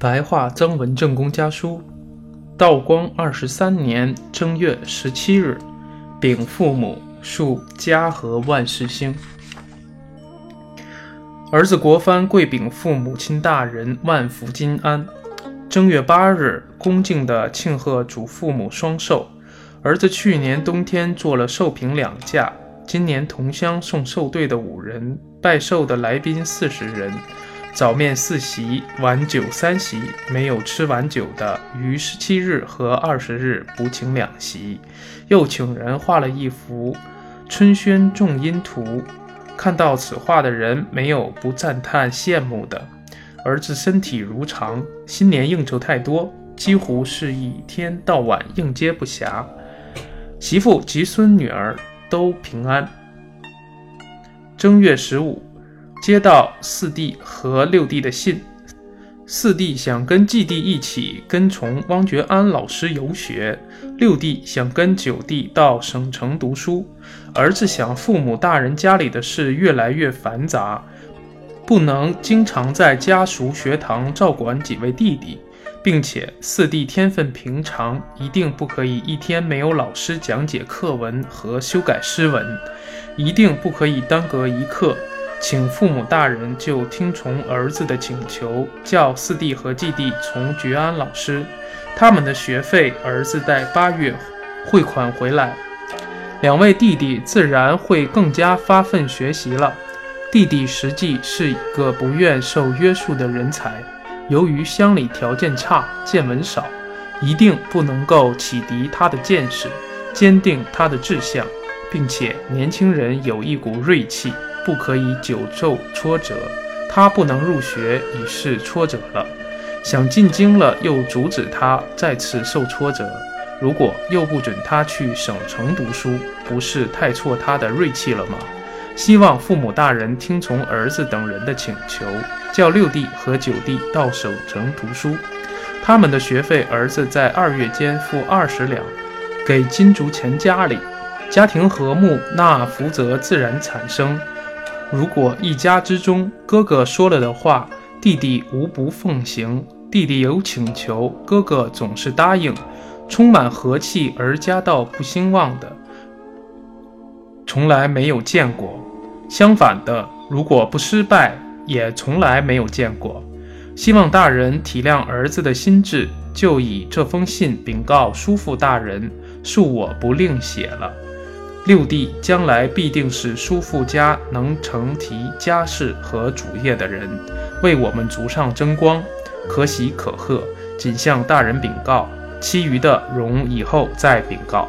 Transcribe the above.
白话曾文正公家书，道光二十三年正月十七日，禀父母，祝家和万事兴。儿子国藩跪禀父母亲大人，万福金安。正月八日，恭敬地庆贺祖父母双寿。儿子去年冬天做了寿平两架，今年同乡送寿队的五人，拜寿的来宾四十人，早面四席，晚酒三席。没有吃晚酒的，于十七日和二十日补请两席。又请人画了一幅春轩种荫图，看到此画的人，没有不赞叹羡慕的。儿子身体如常，新年应酬太多，几乎是一天到晚应接不暇。媳妇及孙女儿都平安。正月十五，接到四弟和六弟的信。四弟想跟继弟一起跟从汪觉安老师游学，六弟想跟九弟到省城读书。儿子想，父母大人家里的事越来越繁杂，不能经常在家塾学堂照管几位弟弟。并且四弟天分平常，一定不可以一天没有老师讲解课文和修改诗文，一定不可以耽搁一刻。请父母大人就听从儿子的请求，叫四弟和继弟从觉安老师，他们的学费儿子待八月汇款回来。两位弟弟自然会更加发奋学习了。弟弟实际是一个不愿受约束的人才。由于乡里条件差，见闻少，一定不能够启迪他的见识，坚定他的志向，并且年轻人有一股锐气，不可以久受挫折。他不能入学，已是挫折了；想进京了，又阻止他，再次受挫折。如果又不准他去省城读书，不是太挫他的锐气了吗？希望父母大人听从儿子等人的请求。叫六弟和九弟到省城读书，他们的学费，儿子在二月间付二十两，给金竹钱家里。家庭和睦，那福泽自然产生。如果一家之中，哥哥说了的话，弟弟无不奉行；弟弟有请求，哥哥总是答应，充满和气而家道不兴旺的，从来没有见过。相反的，如果不失败，也从来没有见过，希望大人体谅儿子的心智，就以这封信禀告叔父大人，恕我不另写了。六弟将来必定是叔父家能承提家事和主业的人，为我们族上争光，可喜可贺。仅向大人禀告，其余的容以后再禀告。